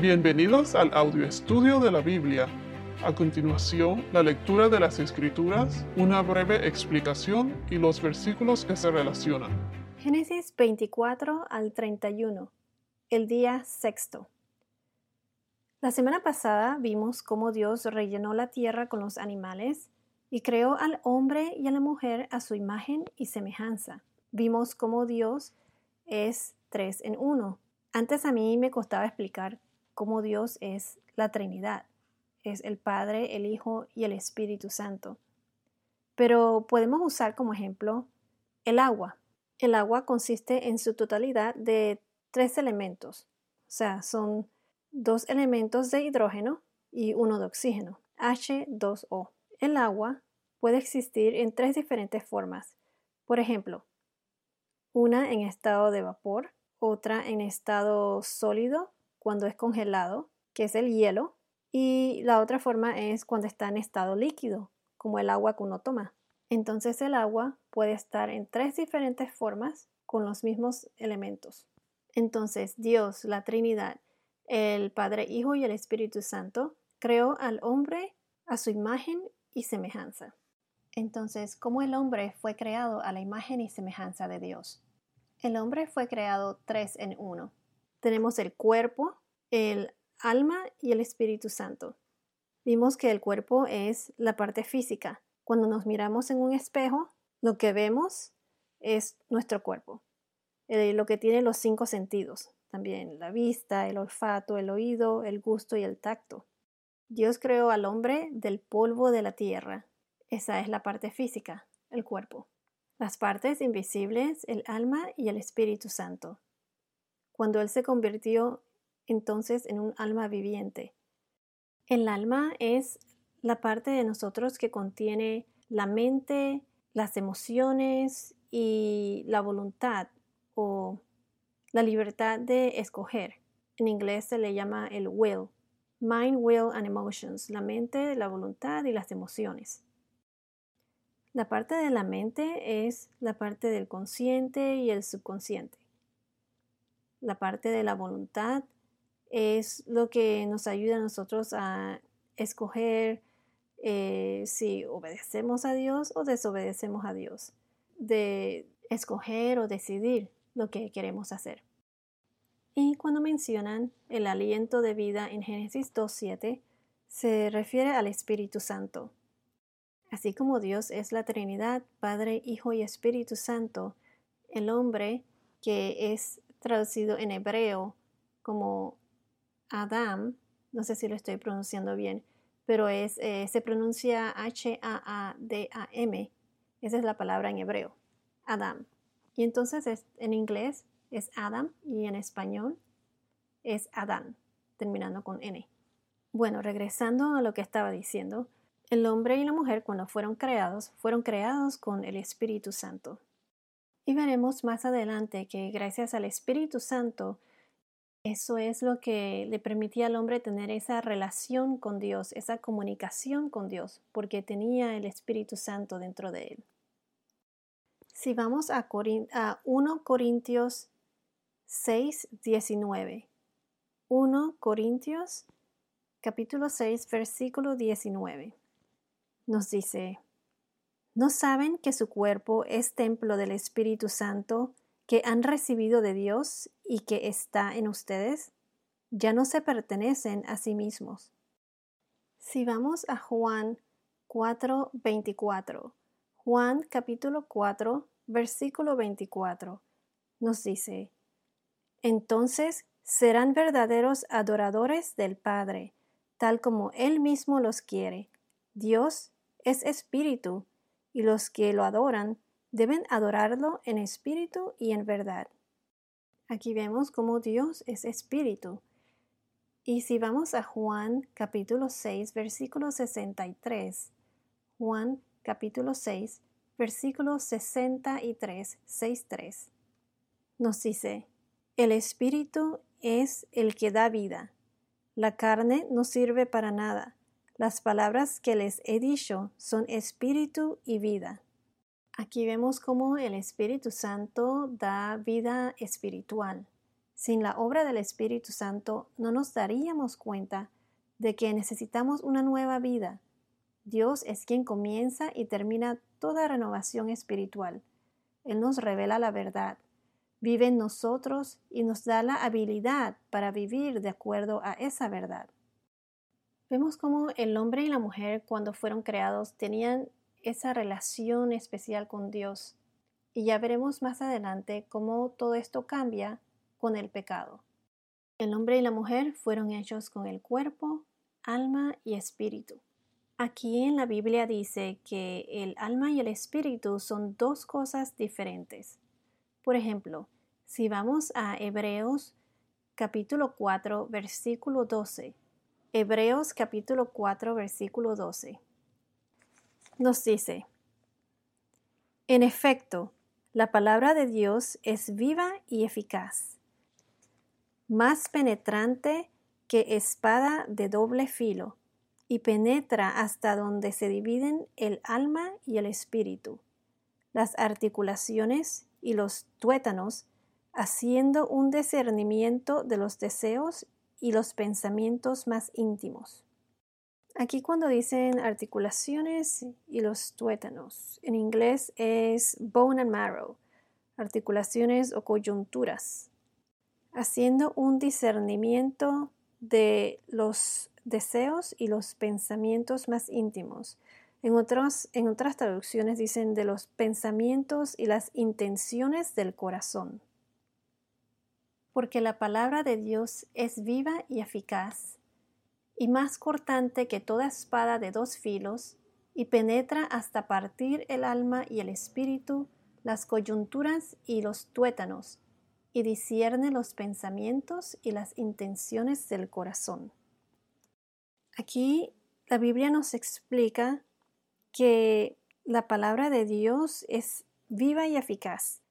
Bienvenidos al audio estudio de la Biblia. A continuación, la lectura de las Escrituras, una breve explicación y los versículos que se relacionan. Génesis 24 al 31, el día sexto. La semana pasada vimos cómo Dios rellenó la tierra con los animales y creó al hombre y a la mujer a su imagen y semejanza. Vimos cómo Dios es tres en uno. Antes a mí me costaba explicar cómo Dios es la Trinidad. Es el Padre, el Hijo y el Espíritu Santo. Pero podemos usar como ejemplo el agua. El agua consiste en su totalidad de tres elementos. O sea, son dos elementos de hidrógeno y uno de oxígeno, H2O. El agua puede existir en tres diferentes formas. Por ejemplo, una en estado de vapor, otra en estado sólido cuando es congelado, que es el hielo, y la otra forma es cuando está en estado líquido, como el agua que uno toma. Entonces el agua puede estar en tres diferentes formas con los mismos elementos. Entonces Dios, la Trinidad, el Padre, Hijo y el Espíritu Santo, creó al hombre a su imagen y semejanza. Entonces, ¿cómo el hombre fue creado a la imagen y semejanza de Dios? El hombre fue creado tres en uno. Tenemos el cuerpo, el alma y el Espíritu Santo. Vimos que el cuerpo es la parte física. Cuando nos miramos en un espejo, lo que vemos es nuestro cuerpo, eh, lo que tiene los cinco sentidos, también la vista, el olfato, el oído, el gusto y el tacto. Dios creó al hombre del polvo de la tierra. Esa es la parte física, el cuerpo las partes invisibles, el alma y el Espíritu Santo. Cuando Él se convirtió entonces en un alma viviente. El alma es la parte de nosotros que contiene la mente, las emociones y la voluntad o la libertad de escoger. En inglés se le llama el will. Mind, will and emotions. La mente, la voluntad y las emociones. La parte de la mente es la parte del consciente y el subconsciente. La parte de la voluntad es lo que nos ayuda a nosotros a escoger eh, si obedecemos a Dios o desobedecemos a Dios, de escoger o decidir lo que queremos hacer. Y cuando mencionan el aliento de vida en Génesis 2.7, se refiere al Espíritu Santo, Así como Dios es la Trinidad, Padre, Hijo y Espíritu Santo, el hombre que es traducido en hebreo como Adam, no sé si lo estoy pronunciando bien, pero es, eh, se pronuncia H-A-A-D-A-M. Esa es la palabra en hebreo, Adam. Y entonces en inglés es Adam y en español es Adán, terminando con N. Bueno, regresando a lo que estaba diciendo, el hombre y la mujer cuando fueron creados fueron creados con el Espíritu Santo. Y veremos más adelante que gracias al Espíritu Santo, eso es lo que le permitía al hombre tener esa relación con Dios, esa comunicación con Dios, porque tenía el Espíritu Santo dentro de él. Si vamos a, 1 Corintios 6, 19. 1 Corintios capítulo 6, versículo 19 nos dice, ¿no saben que su cuerpo es templo del Espíritu Santo que han recibido de Dios y que está en ustedes? Ya no se pertenecen a sí mismos. Si vamos a Juan 4:24, Juan capítulo 4, versículo 24, nos dice, Entonces serán verdaderos adoradores del Padre, tal como Él mismo los quiere. Dios es espíritu, y los que lo adoran deben adorarlo en espíritu y en verdad. Aquí vemos cómo Dios es espíritu. Y si vamos a Juan capítulo 6, versículo 63, Juan capítulo 6, versículo 63, 63, nos dice, el espíritu es el que da vida. La carne no sirve para nada. Las palabras que les he dicho son espíritu y vida. Aquí vemos cómo el Espíritu Santo da vida espiritual. Sin la obra del Espíritu Santo no nos daríamos cuenta de que necesitamos una nueva vida. Dios es quien comienza y termina toda renovación espiritual. Él nos revela la verdad, vive en nosotros y nos da la habilidad para vivir de acuerdo a esa verdad. Vemos cómo el hombre y la mujer cuando fueron creados tenían esa relación especial con Dios. Y ya veremos más adelante cómo todo esto cambia con el pecado. El hombre y la mujer fueron hechos con el cuerpo, alma y espíritu. Aquí en la Biblia dice que el alma y el espíritu son dos cosas diferentes. Por ejemplo, si vamos a Hebreos capítulo 4 versículo 12. Hebreos capítulo 4 versículo 12. Nos dice, en efecto, la palabra de Dios es viva y eficaz, más penetrante que espada de doble filo, y penetra hasta donde se dividen el alma y el espíritu, las articulaciones y los tuétanos, haciendo un discernimiento de los deseos y los pensamientos más íntimos. Aquí cuando dicen articulaciones y los tuétanos, en inglés es bone and marrow, articulaciones o coyunturas, haciendo un discernimiento de los deseos y los pensamientos más íntimos. En, en otras traducciones dicen de los pensamientos y las intenciones del corazón. Porque la palabra de Dios es viva y eficaz, y más cortante que toda espada de dos filos, y penetra hasta partir el alma y el espíritu, las coyunturas y los tuétanos, y discierne los pensamientos y las intenciones del corazón. Aquí la Biblia nos explica que la palabra de Dios es viva y eficaz.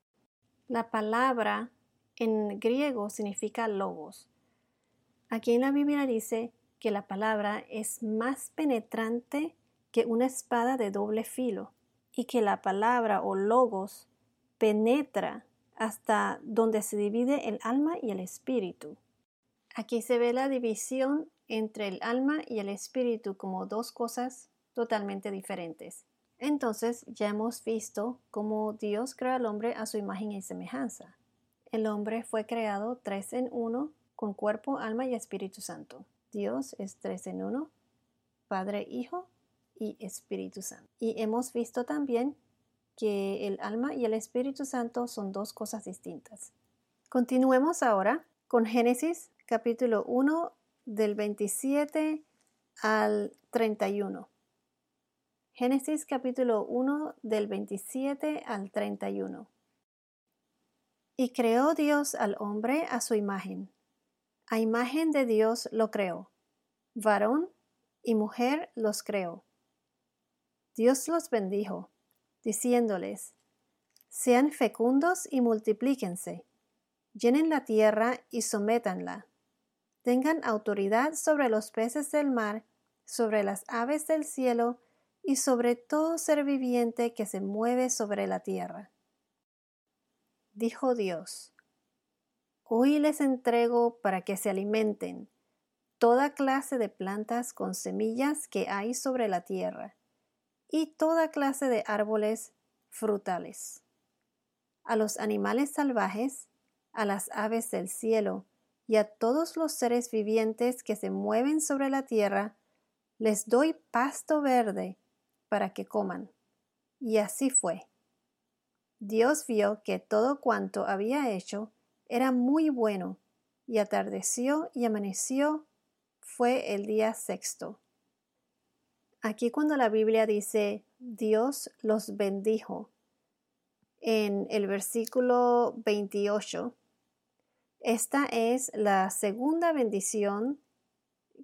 La palabra en griego significa logos. Aquí en la Biblia dice que la palabra es más penetrante que una espada de doble filo y que la palabra o logos penetra hasta donde se divide el alma y el espíritu. Aquí se ve la división entre el alma y el espíritu como dos cosas totalmente diferentes. Entonces ya hemos visto cómo Dios creó al hombre a su imagen y semejanza. El hombre fue creado tres en uno con cuerpo, alma y Espíritu Santo. Dios es tres en uno, Padre, Hijo y Espíritu Santo. Y hemos visto también que el alma y el Espíritu Santo son dos cosas distintas. Continuemos ahora con Génesis capítulo 1 del 27 al 31. Génesis capítulo 1 del 27 al 31. Y creó Dios al hombre a su imagen. A imagen de Dios lo creó. Varón y mujer los creó. Dios los bendijo diciéndoles, Sean fecundos y multiplíquense, llenen la tierra y sométanla, tengan autoridad sobre los peces del mar, sobre las aves del cielo y sobre todo ser viviente que se mueve sobre la tierra. Dijo Dios, Hoy les entrego para que se alimenten toda clase de plantas con semillas que hay sobre la tierra y toda clase de árboles frutales. A los animales salvajes, a las aves del cielo y a todos los seres vivientes que se mueven sobre la tierra, les doy pasto verde para que coman. Y así fue. Dios vio que todo cuanto había hecho era muy bueno, y atardeció y amaneció fue el día sexto. Aquí cuando la Biblia dice Dios los bendijo, en el versículo 28, esta es la segunda bendición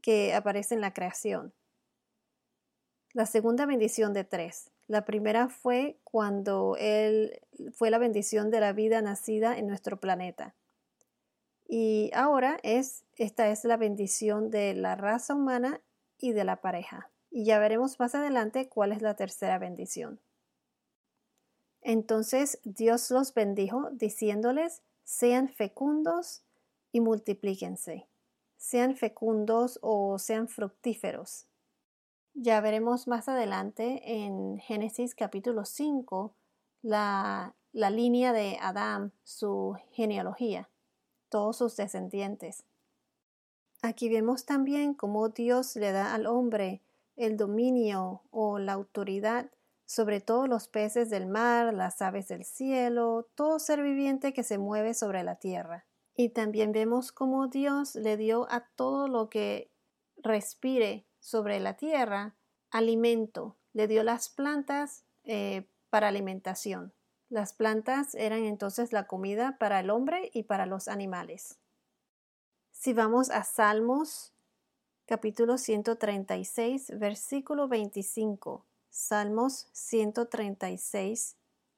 que aparece en la creación. La segunda bendición de tres. La primera fue cuando Él fue la bendición de la vida nacida en nuestro planeta. Y ahora es, esta es la bendición de la raza humana y de la pareja y ya veremos más adelante cuál es la tercera bendición. Entonces Dios los bendijo diciéndoles, sean fecundos, y multiplíquense, sean fecundos o sean fructíferos. Ya veremos más adelante en Génesis capítulo 5 la, la línea de Adán, su genealogía, todos sus descendientes. Aquí vemos también cómo Dios le da al hombre el dominio o la autoridad sobre todos los peces del mar, las aves del cielo, todo ser viviente que se mueve sobre la tierra. Y también vemos cómo Dios le dio a todo lo que respire sobre la tierra alimento, le dio las plantas eh, para alimentación. Las plantas eran entonces la comida para el hombre y para los animales. Si vamos a Salmos capítulo 136, versículo 25. Salmos 136,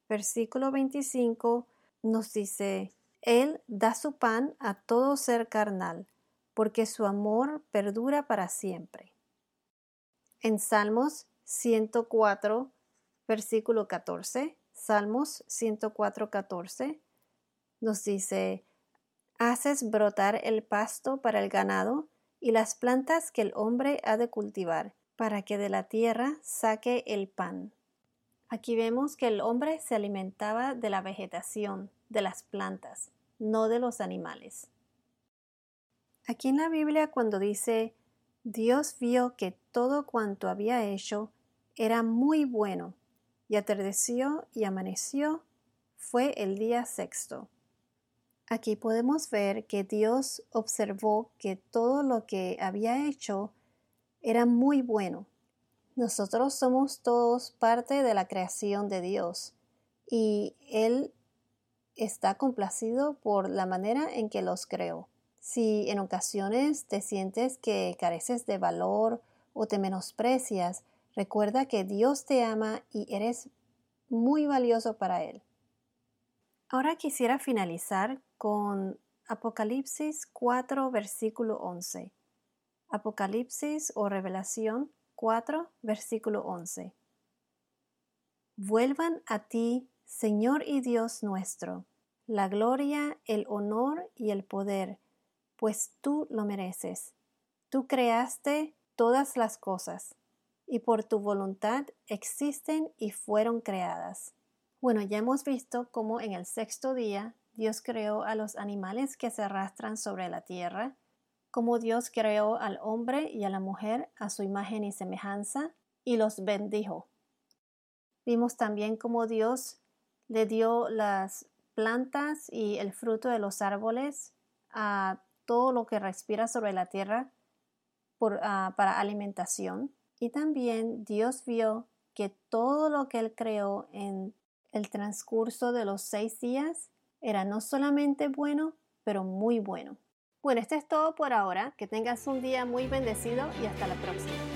versículo 25 nos dice, Él da su pan a todo ser carnal, porque su amor perdura para siempre. En Salmos 104, versículo 14, Salmos 104, 14, nos dice, Haces brotar el pasto para el ganado y las plantas que el hombre ha de cultivar, para que de la tierra saque el pan. Aquí vemos que el hombre se alimentaba de la vegetación, de las plantas, no de los animales. Aquí en la Biblia cuando dice Dios vio que todo cuanto había hecho era muy bueno, y atardeció y amaneció, fue el día sexto. Aquí podemos ver que Dios observó que todo lo que había hecho era muy bueno. Nosotros somos todos parte de la creación de Dios y Él está complacido por la manera en que los creó. Si en ocasiones te sientes que careces de valor o te menosprecias, recuerda que Dios te ama y eres muy valioso para Él. Ahora quisiera finalizar con Apocalipsis 4, versículo 11. Apocalipsis o Revelación 4, versículo 11. Vuelvan a ti, Señor y Dios nuestro, la gloria, el honor y el poder, pues tú lo mereces. Tú creaste todas las cosas, y por tu voluntad existen y fueron creadas. Bueno, ya hemos visto cómo en el sexto día Dios creó a los animales que se arrastran sobre la tierra, cómo Dios creó al hombre y a la mujer a su imagen y semejanza, y los bendijo. Vimos también cómo Dios le dio las plantas y el fruto de los árboles a todo lo que respira sobre la tierra ah, para alimentación. Y también Dios vio que todo lo que Él creó en el transcurso de los seis días era no solamente bueno, pero muy bueno. Bueno, esto es todo por ahora. Que tengas un día muy bendecido y hasta la próxima.